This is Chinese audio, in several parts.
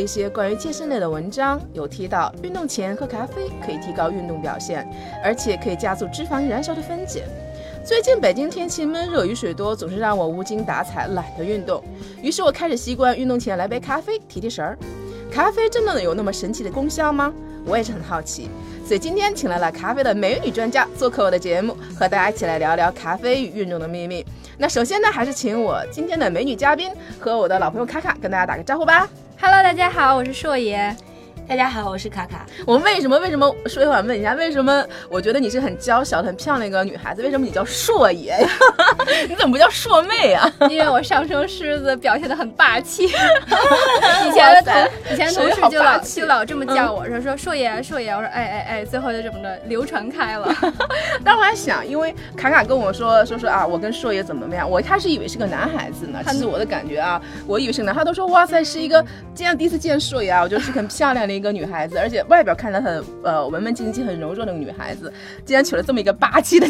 一些关于健身类的文章，有提到运动前喝咖啡可以提高运动表现，而且可以加速脂肪燃烧的分解。最近北京天气闷热，雨水多，总是让我无精打采，懒得运动。于是我开始习惯运动前来杯咖啡提提神儿。咖啡真的有那么神奇的功效吗？我也是很好奇，所以今天请来了咖啡的美女专家做客我的节目，和大家一起来聊聊咖啡与运动的秘密。那首先呢，还是请我今天的美女嘉宾和我的老朋友卡卡跟大家打个招呼吧。Hello，大家好，我是硕爷。大家好，我是卡卡。我为什么为什么说一会儿问一下，为什么我觉得你是很娇小、很漂亮一个女孩子，为什么你叫硕爷呀？你怎么不叫硕妹啊？因为我上升狮子表现的很霸气，以前的同以前同事就老就老这么叫我，说说硕爷硕爷，我说哎哎哎，最后就这么的流传开了。当时我还想，因为卡卡跟我说说说啊，我跟硕爷怎么怎么样，我一开始以为是个男孩子呢。其实我的感觉啊，我以为是个男，他都说哇塞，是一个这样第一次见硕爷啊，我觉得是很漂亮的一个女孩子，而且外表看着很呃文文静静、很柔弱的女孩子，竟然取了这么一个霸气的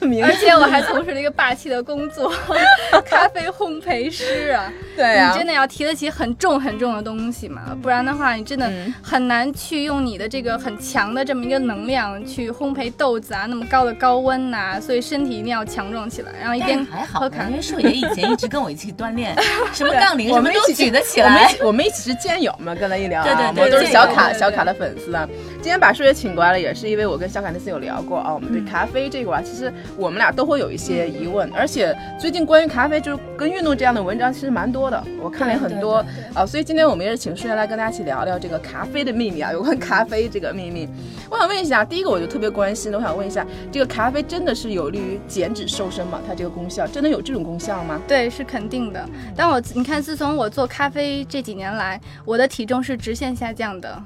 名字，而且我还从事了一个霸气的工作，咖啡烘焙师啊。对啊，你真的要提得起很重很重的东西嘛，不然的话，你真的很难去用你的这个很强的这么一个能量去烘焙豆子啊，那么高的高温呐、所以身体一定要强壮起来，然后一边还好呢，喝咖因为硕爷以前一直跟我一起锻炼，什么杠铃 我什么都们一起举得起我们来一。起我们一起是健友嘛，跟他一聊啊，对对我们都是对小卡小卡的粉丝啊。今天把数学请过来了，也是因为我跟小凯那次有聊过啊，我们对咖啡这个啊，其实我们俩都会有一些疑问，而且最近关于咖啡就是跟运动这样的文章其实蛮多的，我看了很多啊，所以今天我们也是请数学来跟大家一起聊聊这个咖啡的秘密啊，有关咖啡这个秘密。我想问一下，第一个我就特别关心的，我想问一下，这个咖啡真的是有利于减脂瘦身吗？它这个功效真的有这种功效吗？对，是肯定的。但我你看，自从我做咖啡这几年来，我的体重是直线下降的。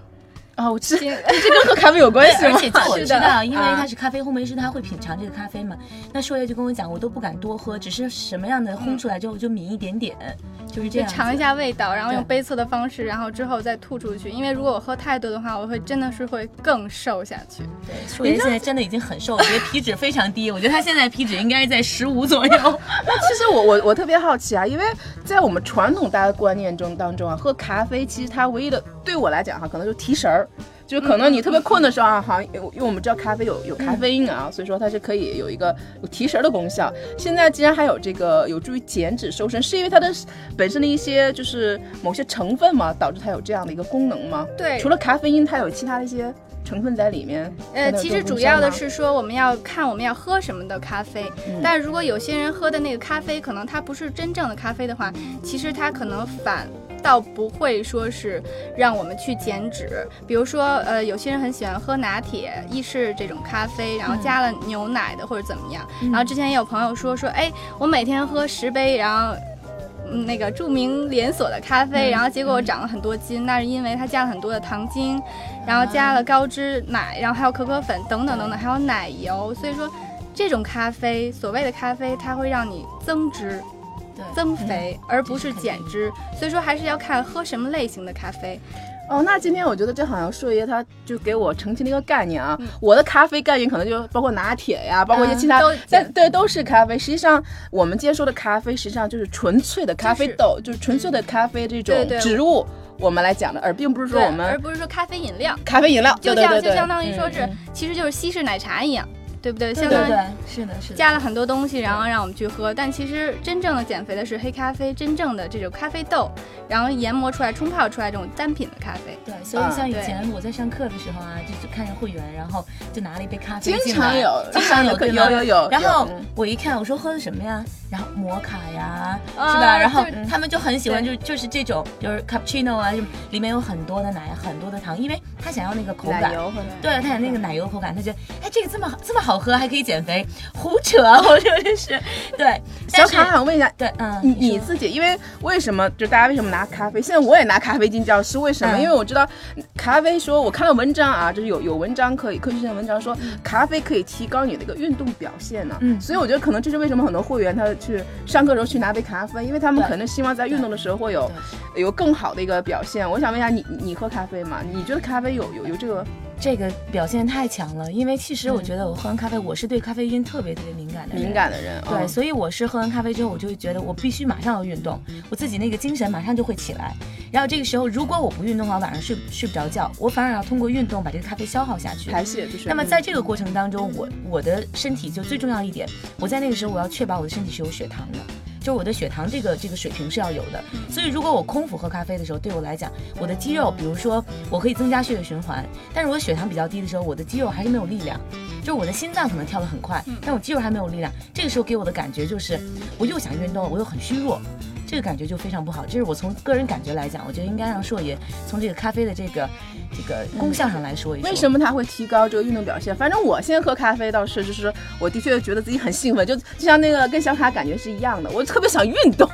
啊，我知今这跟喝咖啡有关系吗？而且就我知道，因为啊他是咖啡烘焙师，他会品尝这个咖啡嘛。那硕爷就跟我讲，我都不敢多喝，只是什么样的烘出来之后就抿一点点，就是这样尝一下味道，然后用对杯测的方式，然后之后再吐出去。因为如果我喝太多的话，我会真的是会更瘦下去。对，硕爷现在真的已经很瘦，我觉得皮脂非常低，我觉得他现在皮脂应该是在十五左右。那其实我我我特别好奇啊，因为在我们传统大家的观念中当中啊，喝咖啡其实它唯一的对我来讲哈、可能就提神儿。就可能你特别困的时候啊，好像因为我们知道咖啡有有咖啡因啊，所以说它是可以有一个有提神儿的功效。现在既然还有这个有助于减脂瘦身，是因为它的本身的一些就是某些成分嘛，导致它有这样的一个功能吗？对除了咖啡因，它有其他的一些成分在里面。呃，其实主要的是说我们要看我们要喝什么的咖啡，嗯但如果有些人喝的那个咖啡可能它不是真正的咖啡的话，其实它可能反。倒不会说是让我们去减脂，比如说，呃，有些人很喜欢喝拿铁、意式这种咖啡，然后加了牛奶的或者怎么样。然后之前也有朋友说说，哎，我每天喝十杯，然后。嗯那个著名连锁的咖啡，然后结果我长了很多斤，那是因为它加了很多的糖精，然后加了高脂奶，然后还有可可粉等等等等，还有奶油，所以说这种咖啡，所谓的咖啡，它会让你增脂。对。增肥，而不是减脂，所以说还是要看喝什么类型的咖啡。哦，那今天我觉得这好像硕爷他就给我澄清了一个概念啊，我的咖啡概念可能就包括拿铁呀，包括一些其他，都但对都是咖啡。实际上我们今天说的咖啡，实际上就是纯粹的咖啡豆，就是纯粹的咖啡这种对对植物，我们来讲的，而并不是说我们而不是说咖啡饮料，咖啡饮料，就对对对就相当于说是嗯，其实就是西式奶茶一样，对不对？相当于是的，是的。加了很多东西，然后让我们去喝。但其实真正的减肥的是黑咖啡，真正的这种咖啡豆，然后研磨出来、冲泡出来这种单品的咖啡。对，所以像以前我在上课的时候啊，就是看着会员，然后就拿了一杯咖啡经进来常有经常有，有有有有然后嗯我一看，我说喝的什么呀？然后摩卡呀，啊是吧？然后他们就很喜欢，就对就是这种，就是 cappuccino 啊，就里面有很多的奶，很多的糖，因为他想要那个口感。奶油或者对，他想那个奶油口感，他觉得，哎，这个这么好这么好喝，还可以减肥，胡扯，我说这是，对。小卡，想问一下，对，嗯，你你自己，因为为什么就大家为什么拿咖啡？现在我也拿咖啡进教室，为什么？嗯因为我知道咖啡说，我看了文章啊，就是有有文章可以科学性的文章说，咖啡可以提高你的一个运动表现呢、嗯所以我觉得可能这是为什么很多会员他去上课的时候去拿杯咖啡，因为他们可能希望在运动的时候会有有更好的一个表现。我想问一下你，你喝咖啡吗？你觉得咖啡有有有这个这个表现太强了，因为其实我嗯觉得我喝完咖啡，我是对咖啡因特别特别敏感的人敏。感的人？对，嗯所以我是喝完咖啡之后，我就会觉得我必须马上要运动，我自己那个精神马上就会起来。然后这个时候，如果我不运动的话，晚上睡睡不着觉，我反而要通过运动把这个咖啡消耗下去。排泄就是。那么在这个过程当中，我我的身体就最重要一点，我在那个时候我要确保我的身体是有血糖的。就是我的血糖这个这个水平是要有的，所以如果我空腹喝咖啡的时候，对我来讲，我的肌肉，比如说我可以增加血液循环，但是我血糖比较低的时候，我的肌肉还是没有力量，就是我的心脏可能跳得很快，但我肌肉还没有力量，这个时候给我的感觉就是，我又想运动，我又很虚弱，这个感觉就非常不好。这是我从个人感觉来讲，我觉得应该让硕爷从这个咖啡的这个这个功效上来说一说。为什么它会提高这个运动表现？反正我现在喝咖啡倒是，就是我的确觉得自己很兴奋，就就像那个跟小卡感觉是一样的，我 特别想运动。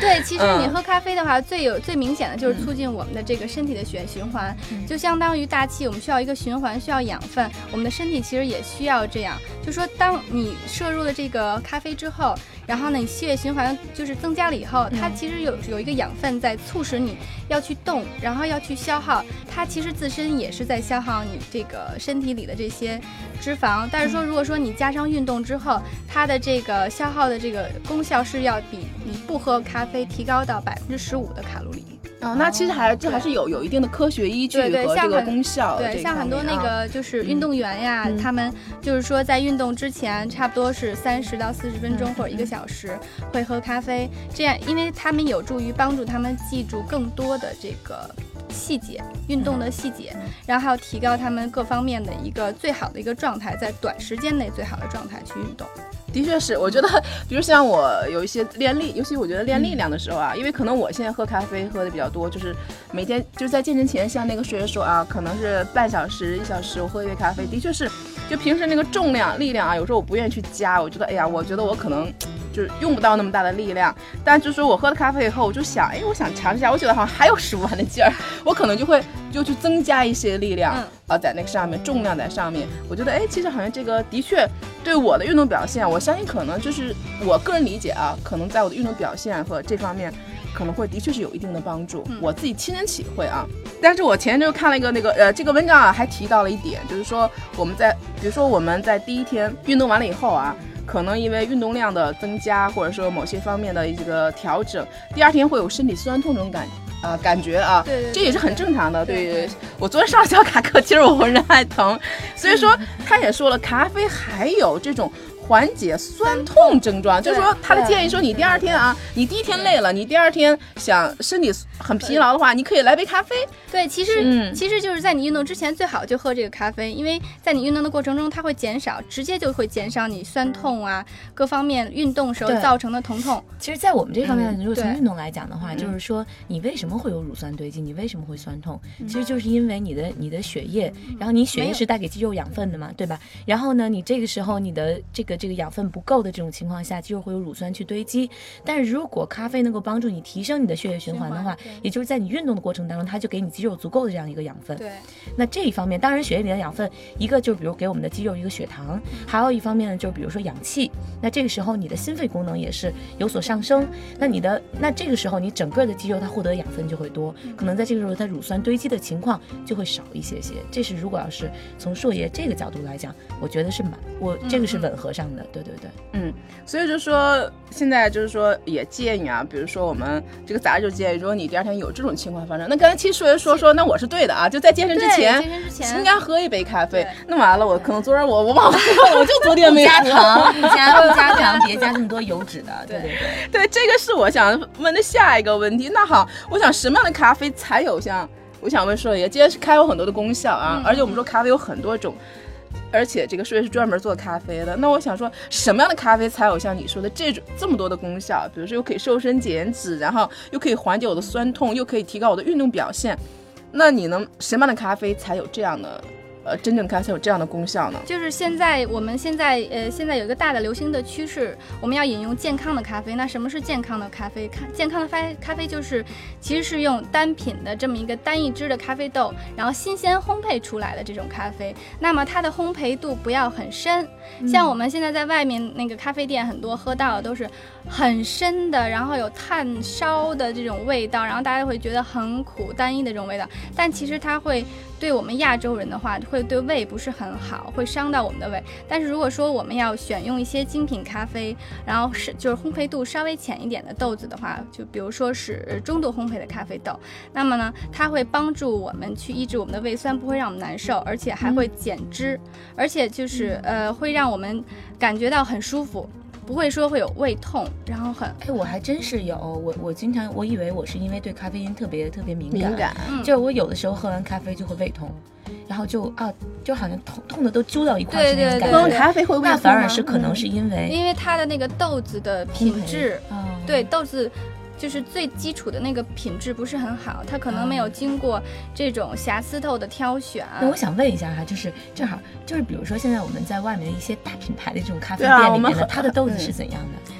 对，其实你嗯喝咖啡的话，最有最明显的就是促进我们的这个身体的血液循环，就相当于大气，我们需要一个循环，需要养分，我们的身体其实也需要这样。就说当你摄入了这个咖啡之后，然后呢，你血液循环就是增加了以后，它其实有有一个养分在促使你要去动，然后要去消耗，它其实自身也是在消耗你这个身体里的这些脂肪。但是说，如果说你加上运动之后，它的这个消耗的这个功效是要比你不喝咖啡提高到百分之十五的卡路里。啊，那其实还这还是有有一定的科学依据和这个功效对，像很多那个就是运动员呀，嗯他们就是说在运动之前，差不多是三十到四十分钟嗯或者一个小时会喝咖啡，这样因为他们有助于帮助他们记住更多的这个。细节，运动的细节，然后还有提高他们各方面的一个最好的一个状态，在短时间内最好的状态去运动。的确是，我觉得，比如像我有一些练力，尤其我觉得练力量的时候啊，因为可能我现在喝咖啡喝的比较多，就是每天就是在健身前，像那个学员说啊，可能是半小时、一小时我喝一杯咖啡，的确是，就平时那个重量、力量啊，有时候我不愿意去加，我觉得，哎呀，我觉得我可能就是用不到那么大的力量，但就是说我喝了咖啡以后，我就想，哎，我想尝试一下，我觉得好像还有使不完的劲儿，我可能就会就去增加一些力量嗯啊，在那个上面，重量在上面，我觉得，哎，其实好像这个的确对我的运动表现，我相信可能就是我个人理解啊，可能在我的运动表现和这方面。可能会的确是有一定的帮助，嗯我自己亲身体会啊。但是我前阵就看了一个那个呃这个文章啊，还提到了一点，就是说我们在比如说我们在第一天运动完了以后啊，可能因为运动量的增加，或者说某些方面的一个调整，第二天会有身体酸痛这种感啊、感觉啊，对对这也是很正常的。对对我昨天上了小卡课，其实我浑身还疼，所以说他也说了，咖啡还有这种。缓解酸痛症状，就是说他的建议说，你第二天啊，你第一天累了，你第二天想身体很疲劳的话，你可以来杯咖啡。对，其实、嗯。其实就是在你运动之前最好就喝这个咖啡，因为在你运动的过程中，它会减少，直接就会减少你酸痛啊各方面运动时候造成的疼痛。其实，在我们这方面，嗯如果从运动来讲的话，嗯就是说你为什么会有乳酸堆积，你为什么会酸痛，其实就是因为你的你的血液，然后你血液是带给肌肉养分的嘛，对吧？然后呢，你这个时候你的这个这个养分不够的这种情况下，肌肉会有乳酸去堆积。但是如果咖啡能够帮助你提升你的血液循环的话也就是在你运动的过程当中，它就给你肌肉足够的这样一个养分。对，那这一方面，当然血液里的养分，一个就是比如给我们的肌肉一个血糖，还有一方面呢，就是比如说氧气。那这个时候你的心肺功能也是有所上升。那你的那这个时候你整个的肌肉它获得的养分就会多，可能在这个时候它乳酸堆积的情况就会少一些些。这是如果要是从硕爷这个角度来讲，我觉得是蛮我这个是吻合上的。对对对，嗯，所以就说现在就是说也建议啊，比如说我们这个杂志就建议，如果你第二天有这种情况发生，那刚才其实说说说，那我是对的啊，就在健身之前健身之前应该喝一杯咖啡对。那完了，我可能昨天我我忘了，我就昨天没加喝。糖不加 不加糖，别加这么多油脂的。对对对。对，这个是我想问的下一个问题。那好，我想什么样的咖啡才有像我想问说一个，既然是咖啡有很多的功效啊，嗯而且我们说咖啡有很多种而且这个树叶是专门做咖啡的。那我想说，什么样的咖啡才有像你说的这种这么多的功效？比如说又可以瘦身减脂，然后又可以缓解我的酸痛，又可以提高我的运动表现。那你能什么样的咖啡才有这样的？呃，真正咖啡有这样的功效呢？就是现在，我们现在呃，现在有一个大的流行的趋势，我们要饮用健康的咖啡。那什么是健康的咖啡？看健康的咖咖啡就是，其实是用单品的这么一个单一支的咖啡豆，然后新鲜烘焙出来的这种咖啡。那么它的烘焙度不要很深，像我们现在在外面那个咖啡店，很多喝到的都是很深的，然后有炭烧的这种味道，然后大家会觉得很苦、单一的这种味道。但其实它会。对我们亚洲人的话，会对胃不是很好，会伤到我们的胃。但是如果说我们要选用一些精品咖啡，然后是就是烘焙度稍微浅一点的豆子的话，就比如说是中度烘焙的咖啡豆，那么呢，它会帮助我们去抑制我们的胃酸，不会让我们难受，而且还会减脂，而且就是呃会让我们感觉到很舒服。不会说会有胃痛，然后很哎，我还真是有我我经常我以为我是因为对咖啡因特别特别敏感，敏感，就是我有的时候喝完咖啡就会胃痛，然后就啊就好像痛痛的都揪到一块去那种感觉。喝完咖啡会胃痛那反而是可能是因为因为它的那个豆子的品质，对豆子。就是最基础的那个品质不是很好，它可能没有经过这种瑕疵豆的挑选。那我想问一下哈，就是正好就是比如说现在我们在外面的一些大品牌的这种咖啡店里面的，它的豆子是怎样的？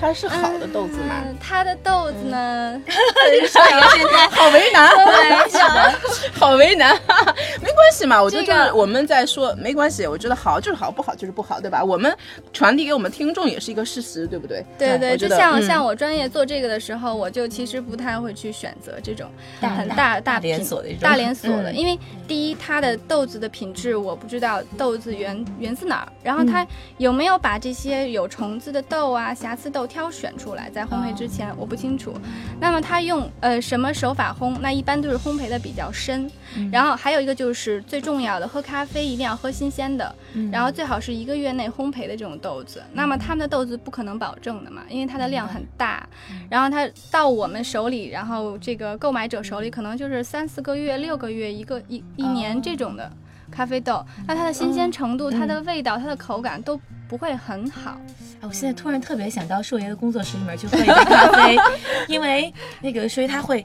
它是好的豆子吗？它的豆子呢？说一个现在好为难，好为难，好为难。没关系嘛，我觉得就是我们在说没关系。我觉得好就是好，不好就是不好，对吧？我们传递给我们听众也是一个事实，对不对？对对，就像像我专业做这个的时候，我就其实不太会去选择这种很大大连锁的大连锁的，因为第一，它的豆子的品质我不知道豆子源源自哪儿，然后它有没有把这些有虫子的豆啊、瑕疵豆。挑选出来，在烘焙之前我不清楚。那么它用呃什么手法烘？那一般都是烘焙的比较深。然后还有一个就是最重要的，喝咖啡一定要喝新鲜的，然后最好是一个月内烘焙的这种豆子。那么他们的豆子不可能保证的嘛，因为它的量很大。然后它到我们手里，然后这个购买者手里可能就是三四个月、六个月、一个一一年这种的咖啡豆。那它的新鲜程度、它的味道、它的口感都。不会很好，哎，我现在突然特别想到硕爷的工作室里面去喝一杯咖啡，因为那个所以他会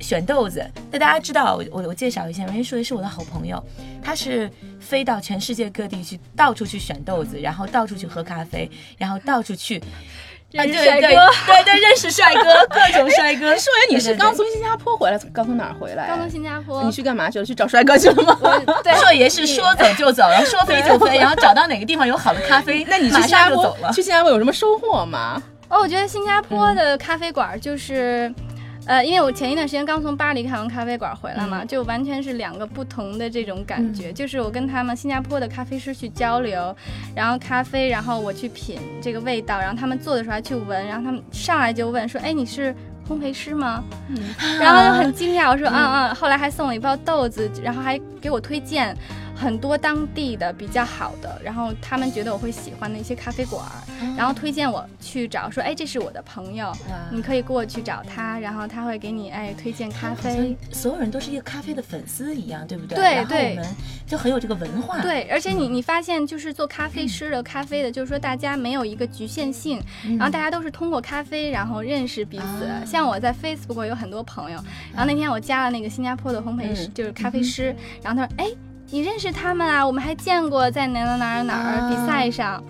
选豆子。那大家知道，我我我介绍一下，因为硕爷是我的好朋友，他是飞到全世界各地去，到处去选豆子，然后到处去喝咖啡，然后到处去。啊，对对 对对，认识帅哥，各种帅哥。硕爷，你是刚从新加坡回来？刚从哪儿回来？刚从新加坡。你去干嘛去了？去找帅哥去了吗？对，硕爷是说走就走，然后说飞就飞，然后找到哪个地方有好的咖啡，那你去新加坡去新加坡有什么收获吗？哦，我觉得新加坡的咖啡馆就是。呃，因为我前一段时间刚从巴黎看完咖啡馆回来嘛，就完全是两个不同的这种感觉。就是我跟他们新加坡的咖啡师去交流，然后咖啡，然后我去品这个味道，然后他们做的时候还去闻，然后他们上来就问说：“哎，你是烘焙师吗？”然后就很惊讶，我说：“嗯嗯。”后来还送了一包豆子，然后还给我推荐。很多当地的比较好的，然后他们觉得我会喜欢的一些咖啡馆，然后推荐我去找，说哎，这是我的朋友，你可以过去找他，然后他会给你哎推荐咖啡。所有人都是一个咖啡的粉丝一样，对不对？对对。我们就很有这个文化。对，而且你你发现就是做咖啡师的咖啡的，就是说大家没有一个局限性，然后大家都是通过咖啡然后认识彼此。像我在 Facebook 有很多朋友，然后那天我加了那个新加坡的烘焙师，就是咖啡师，然后他说哎。你认识他们啊？我们还见过在哪哪哪哪儿比赛上。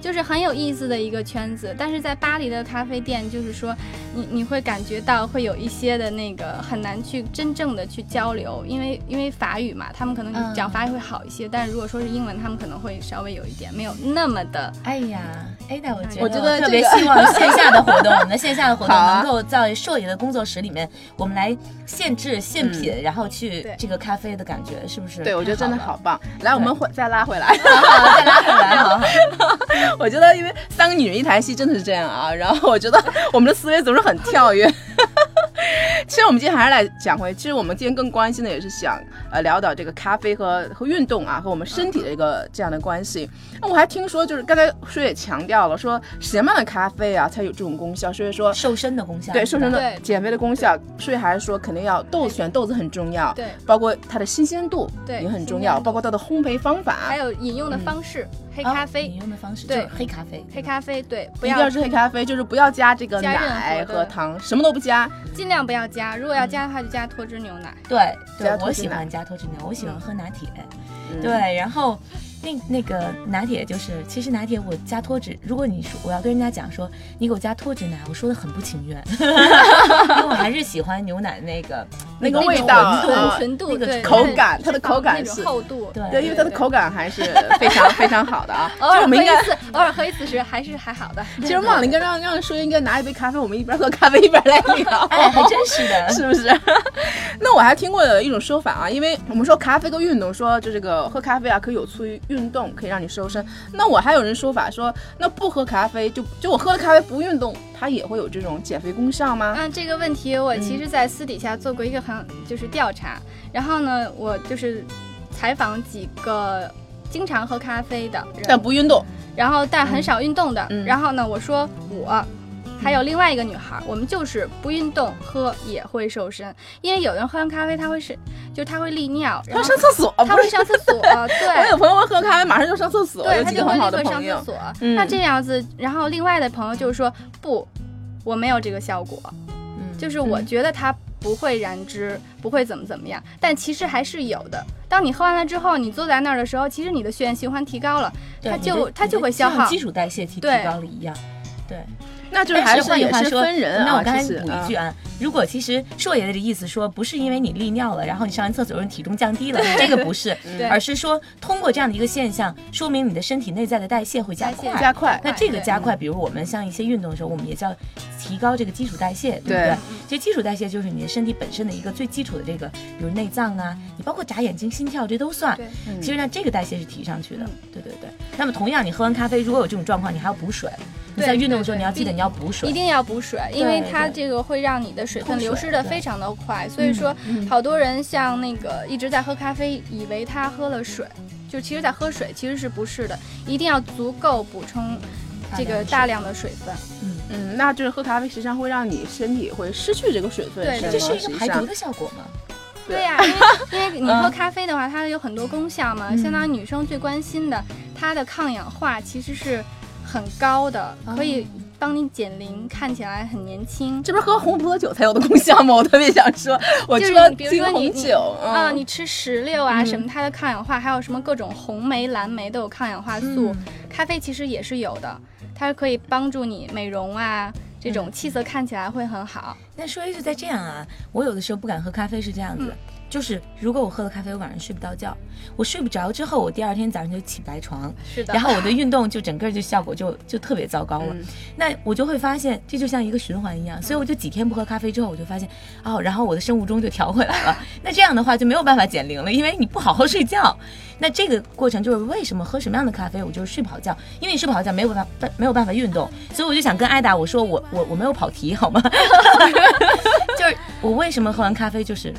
就是很有意思的一个圈子，但是在巴黎的咖啡店，就是说你你会感觉到会有一些的那个很难去真正的去交流，因为因为法语嘛，他们可能讲法语会好一些，但是如果说是英文，他们可能会稍微有一点没有那么的。哎呀，哎，那我觉得我觉得特别希望线下的活动，我们的线下的活动能够在硕爷的工作室里面，我们来现制现品，然后去这个咖啡的感觉，是不是？对，我觉得真的好棒。来，我们回再拉回来，再拉回来，好好。我觉得，因为三个女人一台戏真的是这样啊。然后我觉得我们的思维总是很跳跃。其实我们今天还是来讲回，其实我们今天更关心的也是想呃聊到这个咖啡和和运动啊，和我们身体的一个这样的关系。那我还听说，就是刚才舒也强调了，说什么样的咖啡啊才有这种功效，所以说瘦身的功效，对瘦身的减肥的功效，所以还是说肯定要豆选豆子很重要，对，包括它的新鲜度对也很重要，包括它的烘焙方法。还，有饮用的方式，黑啊咖啡饮。用的方式就对是黑咖啡，黑咖啡对，不一定要是黑咖啡，就是不要加这个加奶和糖，什么都不加。尽量不要加，如果要加的话就加脱脂牛奶。对对我喜欢加脱脂牛，我喜欢喝拿铁，嗯对，然后那那个拿铁就是，其实拿铁我加脱脂，如果你说我要跟人家讲说你给我加脱脂奶，我说的很不情愿，因为我还是喜欢牛奶那个那个味道浑度啊纯度那个对口感它的口感是厚度。对对，因为它的口感还是非常非常好的啊。偶尔喝一就我们应该，次，偶尔喝一次时还是还好的。其实忘了应该让让舒应该拿一杯咖啡，我们一边喝咖啡一边来聊。哎，还真是的，是不是？那我还听过有一种说法啊，因为我们说咖啡跟运动，说就这个喝咖啡啊，可以有助于运动，可以让你瘦身。那我还有人说法说，那不喝咖啡，就就我喝了咖啡不运动，它也会有这种减肥功效吗？嗯，这个问题我其实，在私底下做过一个很就是调查，然后呢，我就是采访几个经常喝咖啡的人，但不运动，然后但很少运动的，嗯然后呢，我说我。还有另外一个女孩，我们就是不运动喝也会瘦身，因为有人喝完咖啡他会是，就是他会利尿，然他后上厕所，他会？上厕所，对我有，朋友喝咖啡马上就上厕所，对有他就会立几个很好的刻上厕。所。嗯那这样子，然后另外的朋友就是说不，我没有这个效果，嗯就是我觉得它不会燃脂，不会怎么怎么样，但其实还是有的。当你喝完了之后，你坐在那儿的时候，其实你的血液循环提高了，它就它就会消耗基础代谢提提高了一样，对。那就是还是也换句话说，分人啊。那我刚才补一句啊，如果其实硕爷爷的意思说，不是因为你利尿了，然后你上完厕所体重降低了，这个不是，而是说通过这样的一个现象，说明你的身体内在的代谢会加快。加快。那这个加快，比如我们像一些运动的时候，我们也叫提高这个基础代谢，对不对对？其实基础代谢就是你的身体本身的一个最基础的这个，比如内脏啊，你包括眨眼睛、心跳这都算。其实呢，这个代谢是提上去的，对对对。那么同样，你喝完咖啡，如果有这种状况，你还要补水。在运动的时候，你要记得你要补水。一。定要补水，因为它这个会让你的水分流失的非常的快。所以说，好多人像那个一直在喝咖啡，以为他喝了水，就其实在喝水，其实是不是的，一定要足够补充这个大量的水分。嗯，那就是喝咖啡实际上会让你身体会失去这个水分，对这是一个排毒的效果吗？对。呀、因为 因为你喝咖啡的话，它有很多功效嘛，相当于女生最关心的，它的抗氧化其实是很高的，可以帮你减龄，看起来很年轻。这不是喝红葡萄酒才有的功效吗？我特别想说，我就是喝你比如金红酒啊，嗯你吃石榴啊嗯什么，它的抗氧化，还有什么各种红莓、蓝莓都有抗氧化素。咖啡其实也是有的，它可以帮助你美容啊，这种气色看起来会很好。那说一句再这样啊，我有的时候不敢喝咖啡是这样子，嗯就是如果我喝了咖啡，我晚上睡不到觉，我睡不着之后，我第二天早上就起白床，是的，然后我的运动就整个就效果就就特别糟糕了。嗯那我就会发现这就像一个循环一样，所以我就几天不喝咖啡之后，我就发现哦，然后我的生物钟就调回来了。那这样的话就没有办法减龄了，因为你不好好睡觉。那这个过程就是为什么喝什么样的咖啡，我就是睡不好觉，因为你睡不好觉没有办法没有办法运动，所以我就想跟艾达我说我我我没有跑题好吗？就是我为什么喝完咖啡就是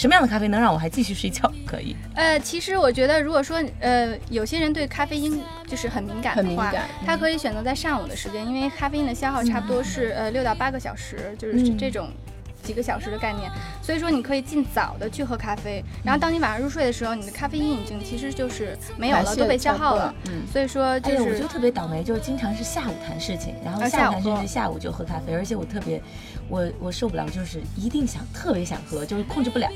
什么样的咖啡能让我还继续睡觉？可以，呃，其实我觉得，如果说呃，有些人对咖啡因就是很敏感的话，很敏感他可以选择在上午的时间，因为咖啡因的消耗差不多是、呃六到八个小时，就是嗯。这种。几个小时的概念，所以说你可以尽早的去喝咖啡，然后当你晚上入睡的时候，你的咖啡因已经其实就是没有了，都被消耗了。所以说就哎呀，我就特别倒霉，就是经常是下午谈事情，然后啊下午甚至下午就喝咖啡，而且我特别，我我受不了，就是一定想特别想喝，就是控制不了。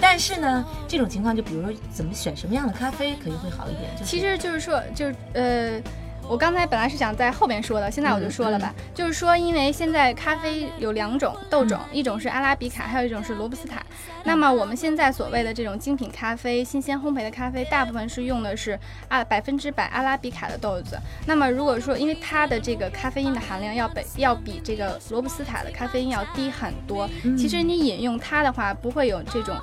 但是呢，这种情况就比如说怎么选什么样的咖啡可以会好一点，其实就是说，就是呃，我刚才本来是想在后边说的，现在我就说了吧。就是说，因为现在咖啡有两种豆种，一种是阿拉比卡，还有一种是罗布斯塔。那么我们现在所谓的这种精品咖啡、新鲜烘焙的咖啡，大部分是用的是啊百分之百阿拉比卡的豆子。那么如果说，因为它的这个咖啡因的含量要比要比这个罗布斯塔的咖啡因要低很多，其实你饮用它的话，不会有这种。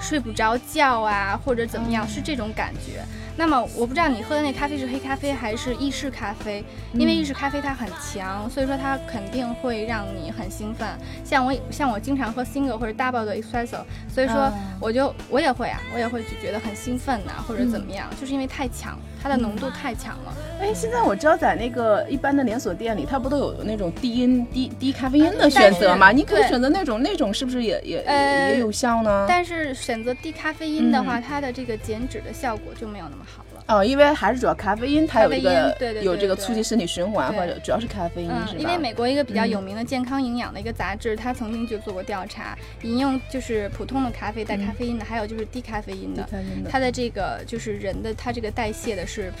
睡不着觉啊，或者怎么样，是这种感觉。那么我不知道你喝的那咖啡是黑咖啡还是意式咖啡，因为意式咖啡它很强，所以说它肯定会让你很兴奋。像我像我经常喝 single 或者 double 的 espresso，所以说啊我就我也会啊，我也会就觉得很兴奋呐、或者怎么样，就是因为太强，它的浓度太强了。哎，现在我知道在那个一般的连锁店里，它不都有那种低因低低咖啡因的选择吗？你可以选择那种，那种是不是也也呃也有效呢？但是选择低咖啡因的话，它的这个减脂的效果就没有那么好了。哦，因为还是主要咖啡因，它有一个有这个促进身体循环，或者主要是咖啡因嗯是吧？因为美国一个比较嗯有名的健康营养的一个杂志，它曾经就做过调查，饮用就是普通的咖啡带咖啡因的，还有就是低咖啡因的，它的这个就是人的它这个代谢的是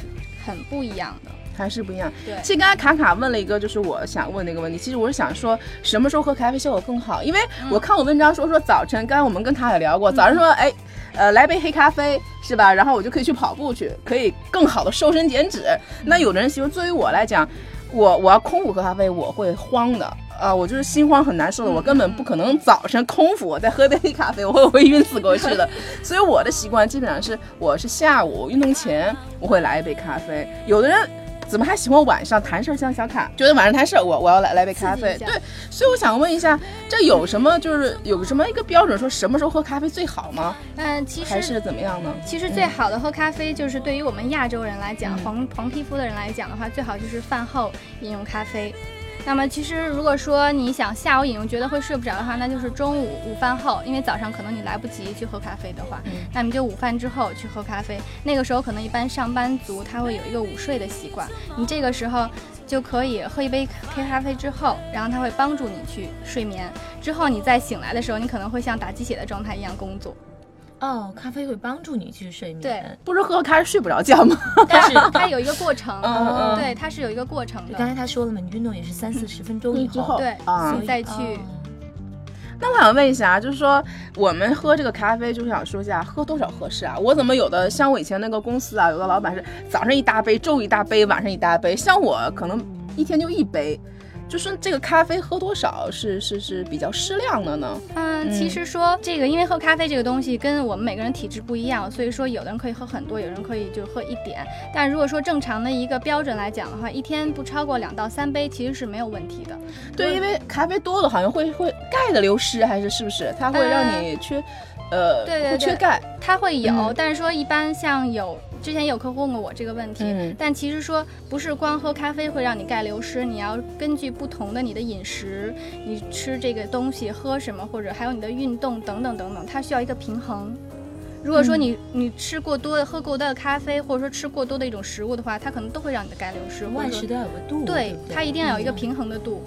很不一样的。还是不一样。对其实刚才卡卡问了一个，就是我想问的一个问题。其实我是想说，什么时候喝咖啡效果更好？因为嗯我看我文章说说早晨，刚才我们跟卡卡聊过，早晨说，哎，呃，来杯黑咖啡是吧？然后我就可以去跑步去，可以更好的瘦身减脂。那有的人，其实作为我来讲，我我要空腹喝咖啡，我会慌的。啊、我就是心慌很难受的，我根本不可能早晨空腹我再喝杯黑咖啡，我 会我会晕死过去的。所以我的习惯基本上是，我是下午运动前我会来一杯咖啡。有的人怎么还喜欢晚上谈事儿？像小卡觉得晚上谈事儿，我我要来来杯咖啡。对，所以我想问一下，这有什么就是有什么一个标准，说什么时候喝咖啡最好吗？嗯，其实还是怎么样呢？其实最好的喝咖啡，就是对于我们亚洲人来讲，嗯黄黄皮肤的人来讲的话，最好就是饭后饮用咖啡。那么其实如果说你想下午饮用觉得会睡不着的话，那就是中午午饭后，因为早上可能你来不及去喝咖啡的话，嗯那么就午饭之后去喝咖啡。那个时候可能一般上班族他会有一个午睡的习惯，你这个时候就可以喝一杯黑咖啡之后，然后它会帮助你去睡眠。之后你再醒来的时候，你可能会像打鸡血的状态一样工作。哦，咖啡会帮助你去睡眠。对不是喝咖啡睡不着觉吗？但是它有一个过程，对，它是有一个过程的刚。才他说了嘛，你运动也是三四十分钟以之后对啊你再去哦那我想问一下啊，就是说我们喝这个咖啡，就是想说一下喝多少合适啊？我怎么有的像我以前那个公司啊，有的老板是早上一大杯，中午一大杯，晚上一大杯，像我可能一天就一杯。就是这个咖啡喝多少是是是比较适量的呢？嗯，嗯其实说这个，因为喝咖啡这个东西跟我们每个人体质不一样，所以说有的人可以喝很多，有人可以就喝一点。但如果说正常的一个标准来讲的话，一天不超过两到三杯，其实是没有问题的。对，因为咖啡多了好像会会钙的流失，还是是不是？它会让你缺，呃，对对对会缺钙。它会有，嗯但是说一般像有之前有客户问过我这个问题，嗯但其实说不是光喝咖啡会让你钙流失，你要根据不同的你的饮食，你吃这个东西喝什么，或者还有你的运动等等等等，它需要一个平衡。如果说你、你吃过多的、喝过多的咖啡，或者说吃过多的一种食物的话，它可能都会让你的钙流失。万事都要有个度，对不，它一定要有一个嗯平衡的度。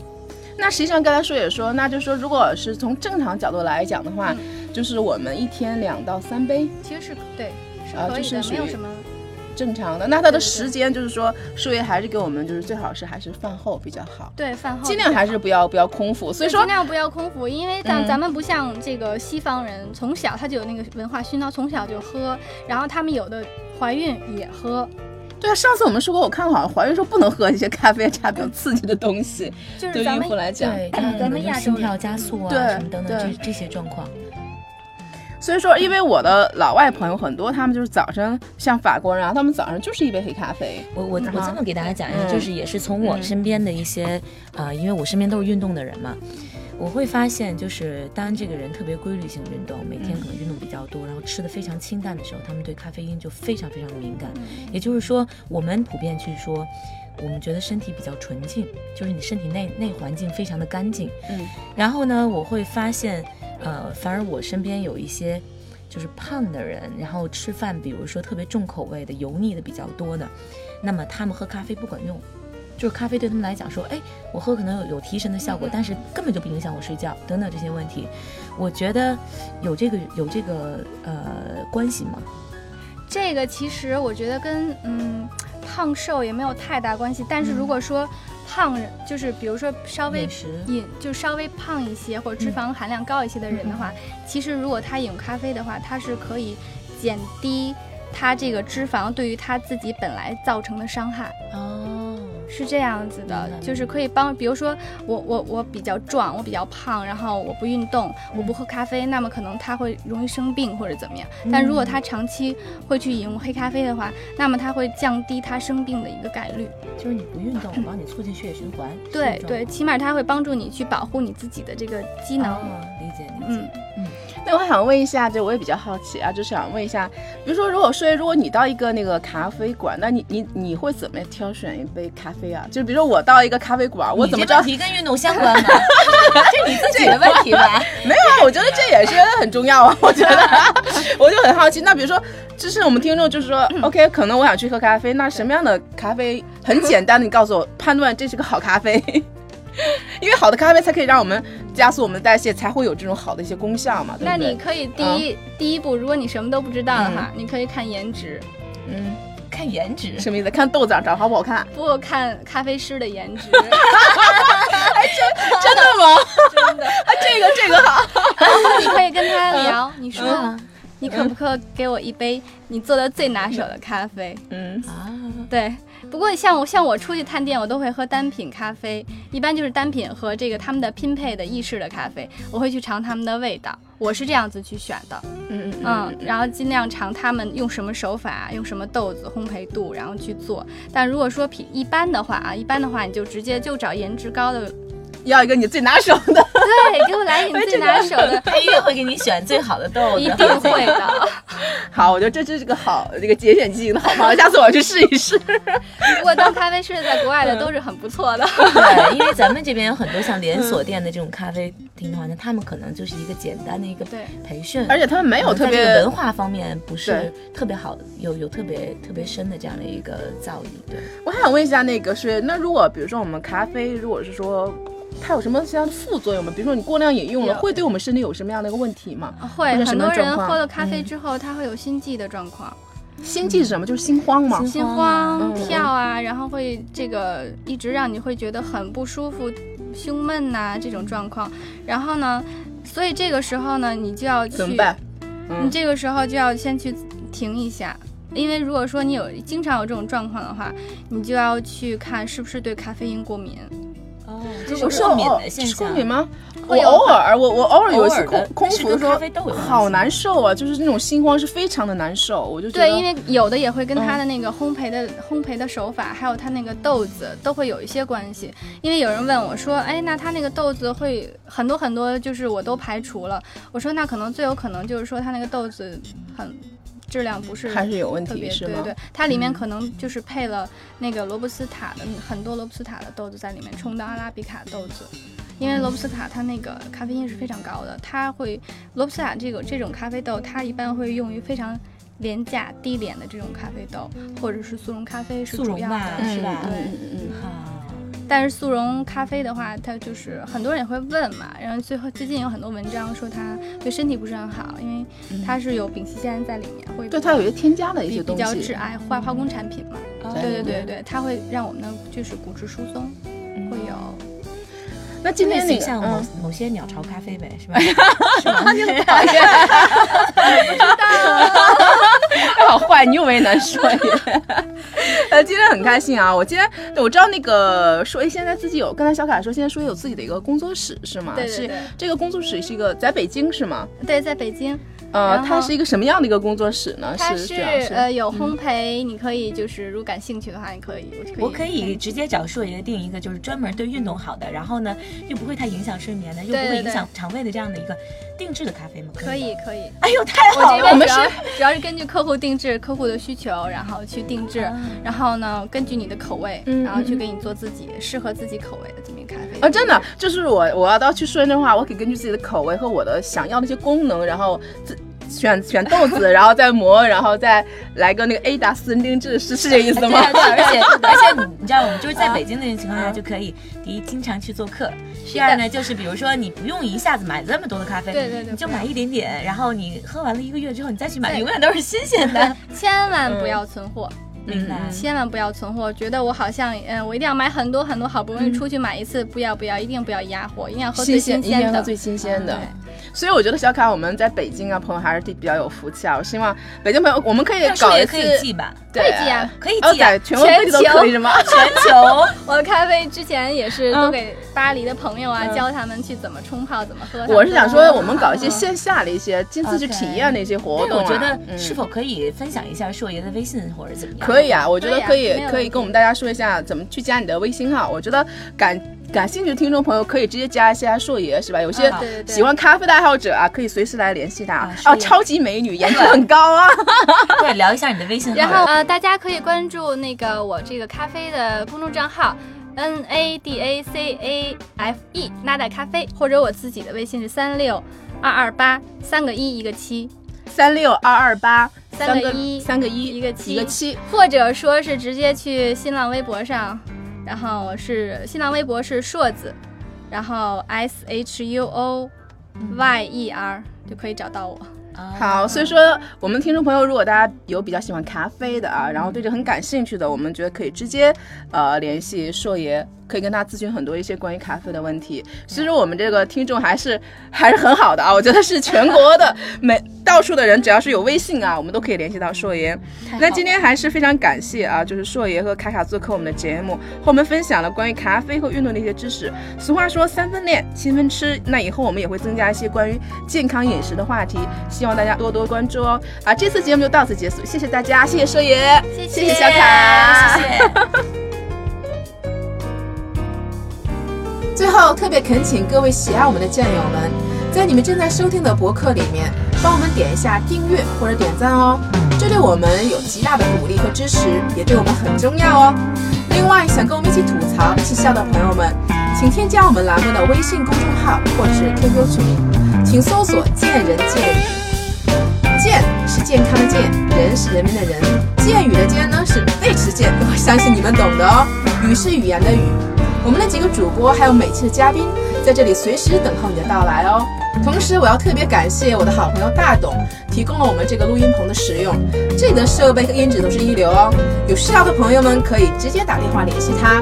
那实际上刚才说也说，那就是说，如果是从正常角度来讲的话，就是我们一天两到三杯其实是对，是啊可以的，就是没有什么。正常的。那它的对对对时间就是说，树叶还是给我们就是最好是还是饭后比较好，对，饭后尽量还是不要不要空腹。所以说尽，量不要空腹，因为咱、嗯咱们不像这个西方人，从小他就有那个文化熏陶，从小就喝，然后他们有的怀孕也喝，对啊，上次我们说过，我看好像怀孕时候不能喝一些咖啡茶比较刺激的东西，就是咱们妇来讲。对，咱们亚洲人心跳加速啊对什么等等对这这些状况。所以说，因为我的老外朋友很多，他们就是早上像法国人啊，他们早上就是一杯黑咖啡。我我我这么给大家讲一下，嗯就是也是从我嗯身边的一些，呃，因为我身边都是运动的人嘛，我会发现，就是当这个人特别规律性运动，每天可能运动比较多，然后吃的非常清淡的时候，他们对咖啡因就非常非常的敏感。也就是说，我们普遍去说，我们觉得身体比较纯净，就是你身体内内环境非常的干净。嗯，然后呢，我会发现，呃，反而我身边有一些就是胖的人，然后吃饭，比如说特别重口味的、油腻的比较多的，那么他们喝咖啡不管用。就是咖啡对他们来讲说，哎，我喝可能有有提神的效果，但是根本就不影响我睡觉等等这些问题，我觉得有这个有这个呃关系吗？这个其实我觉得跟嗯胖瘦也没有太大关系，但是如果说胖人，就是比如说稍微饮就稍微胖一些或者脂肪含量高一些的人的话，其实如果他饮用咖啡的话，他是可以减低他这个脂肪对于他自己本来造成的伤害。哦，是这样子的，就是可以帮，比如说我我我比较壮，我比较胖，然后我不运动，我不喝咖啡，那么可能他会容易生病或者怎么样。但如果他长期会去饮用黑咖啡的话，那么他会降低他生病的一个概率。就是你不运动，我 帮你促进血液循环。对对，起码它会帮助你去保护你自己的这个机能。理解理解。嗯嗯。那我想问一下，就我也比较好奇啊，就是想问一下，比如说，如果说如果你到一个那个咖啡馆，那你你你会怎么挑选一杯咖啡啊？就比如说我到一个咖啡馆，我怎么知道？题跟运动相关吗？这你自己的问题吧？没有啊，我觉得这也是很重要啊。我觉得，我就很好奇。那比如说，就是我们听众就是说，OK，可能我想去喝咖啡，那什么样的咖啡很简单的，你告诉我判断这是个好咖啡。因为好的咖啡才可以让我们加速我们的代谢，才会有这种好的一些功效嘛。那你可以第一第一步，如果你什么都不知道的话，你可以看颜值。嗯，看颜值什么意思？看豆子长得好不好看？不，看咖啡师的颜值。真真的吗？真的 啊，这个这个好。你可以跟他聊，你说你可不可给我一杯你做的最拿手的咖啡？嗯啊，对。不过像我像我出去探店，我都会喝单品咖啡，一般就是单品和这个他们的拼配的意式的咖啡，我会去尝他们的味道，我是这样子去选的，嗯嗯嗯，然后尽量尝他们用什么手法，用什么豆子烘焙度，然后去做。但如果说品一般的话啊，一般的话你就直接就找颜值高的。要一个你最拿手的，对，给我来你最拿手的，他一定会给你选最好的豆子，一定会的。好，我觉得这这是个好这个节选记忆的好方法，下次我要去试一试。不过当咖啡师在国外的都是很不错的，对，因为咱们这边有很多像连锁店的这种咖啡厅的话那，他们可能就是一个简单的一个培训，而且他们没有特别文化方面不是特别好，有有特别特别深的这样的一个造诣。对我还想问一下，那个是那如果比如说我们咖啡，如果是说。它有什么像副作用吗？比如说你过量饮用了，会对我们身体有什么样的一个问题吗？会，很多人喝了咖啡之后，他会有心悸的状况。心悸是什么？就是心慌吗？心慌、跳啊，然后会这个一直让你会觉得很不舒服、胸闷呐这种状况。然后呢，所以这个时候呢，你就要去，怎么办？你这个时候就要先去停一下，因为如果说你有经常有这种状况的话，你就要去看是不是对咖啡因过敏。这是过敏的现象，过敏吗？我偶尔，我我偶尔有一次空空腹的时候，好难受啊，就是那种心慌是非常的难受，我就觉得对，因为有的也会跟它的那个烘焙的烘焙的手法，还有它那个豆子都会有一些关系。因为有人问我说，哎，那它那个豆子会很多很多，就是我都排除了。我说那可能最有可能就是说它那个豆子很。质量不是还是有问题，是吗？对对，它里面可能就是配了那个罗布斯塔的很多罗布斯塔的豆子在里面充当阿拉比卡豆子，因为罗布斯塔它那个咖啡因是非常高的，它会罗布斯塔这个这种咖啡豆，它一般会用于非常廉价低廉的这种咖啡豆，或者是速溶咖啡是主要的，是吧？对，嗯嗯嗯，好。但是速溶咖啡的话，它就是很多人也会问嘛，然后最后最近有很多文章说它对身体不是很好，因为它是有丙烯酰胺在里面，会对它有一些添加的一些东西，比较致癌化化工产品嘛。对对对对，它会让我们的就是骨质疏松，会有。那今天你像某某些鸟巢咖啡呗，是吧？是吗？不知道，好坏，你又为难说你。呃，今天很开心啊！我今天我知道那个说，哎，现在自己有，刚才小凯说，现在说有自己的一个工作室是吗？对对对。这个工作室是一个在北京是吗？对，在北京。呃，它是一个什么样的一个工作室呢？它是呃有烘焙，你可以就是如果感兴趣的话，你可以，我可以直接找硕爷定一个就是专门对运动好的，然后呢又不会太影响睡眠的，又不会影响肠胃的这样的一个定制的咖啡吗？可以可以。哎呦，太好了！我们是主要是根据客户定制客户的需求，然后去定制，然后呢根据你的口味，然后去给你做自己适合自己口味的。啊，真的就是我我要到去顺的话，我可以根据自己的口味和我的想要的一些功能，然后自。选选豆子，然后再磨，然后再来个那个 A 达私人定制，是是这意思吗？对，而且 而且你你知道，我们就是在北京那种情况下就可以，第一经常去做客，第二呢就是比如说你不用一下子买这么多的咖啡，对对对，你就买一点点，然后你喝完了一个月之后你再去买，永远都是新鲜的，千万不要存货。明白，千万不要存货。觉得我好像，嗯，我一定要买很多很多，好不容易出去买一次，不要不要，一定不要压货，一定要喝最新鲜的，最新鲜的。所以我觉得小卡我们在北京啊，朋友还是比较有福气啊。我希望北京朋友我们可以搞一次，可以寄吧，对可以寄啊，可以哦，寄全国各地都可以是吗？全球。我的咖啡之前也是嗯都给巴黎的朋友啊，嗯教他们去怎么冲泡，怎么喝。我是想说，我们搞一些嗯线下的一些亲自去体验的一些活动啊。我觉得嗯是否可以分享一下硕爷的微信或者怎么样？可以啊，我觉得可以可以跟我们大家说一下怎么去加你的微信号。我觉得感感兴趣的听众朋友可以直接加一下硕爷，是吧？有些喜欢咖啡的爱好者啊，可以随时来联系他哦，啊超级美女，颜值很高啊。对，聊一下你的微信号。然后呃，大家可以关注那个我这个咖啡的公众账号。N A D A C A F E 拉达咖啡，或者我自己的微信是三六二二八三个一一个七，三六二二八三个一三个一一个七一个七。或者说是直接去新浪微博上，然后是新浪微博是硕子，然后 S H U O Y E R 就可以找到我。啊好，所以说我们听众朋友，如果大家有比较喜欢咖啡的啊，然后对这很感兴趣的，我们觉得可以直接呃联系硕爷，可以跟他咨询很多一些关于咖啡的问题。所以说我们这个听众还是 还是很好的啊，我觉得是全国的每到处的人，只要是有微信啊，我们都可以联系到硕爷。那今天还是非常感谢啊，就是硕爷和卡卡做客我们的节目，和我们分享了关于咖啡和运动的一些知识。俗话说三分练，七分吃，那以后我们也会增加一些关于健康饮食的话题，希望大家多多关注哦。啊，这次节目就到此结束，谢谢大家，谢谢硕爷，谢谢谢小卡，谢谢。最后，特别恳请各位喜爱我们的战友们，在你们正在收听的博客里面，帮我们点一下订阅或者点赞哦，这对我们有极大的鼓励和支持，也对我们很重要哦。另外，想跟我们一起吐槽、一起笑的朋友们，请添加我们栏目的微信公众号或者是 QQ 群，请搜索“见人见语”。健是健康的健，人是人民的人，健语的健呢是背持健，我相信你们懂的哦。语是语言的语。我们的几个主播还有每期的嘉宾在这里随时等候你的到来哦。同时，我要特别感谢我的好朋友大董提供了我们这个录音棚的使用，这里的设备和音质都是一流哦。有需要的朋友们可以直接打电话联系他，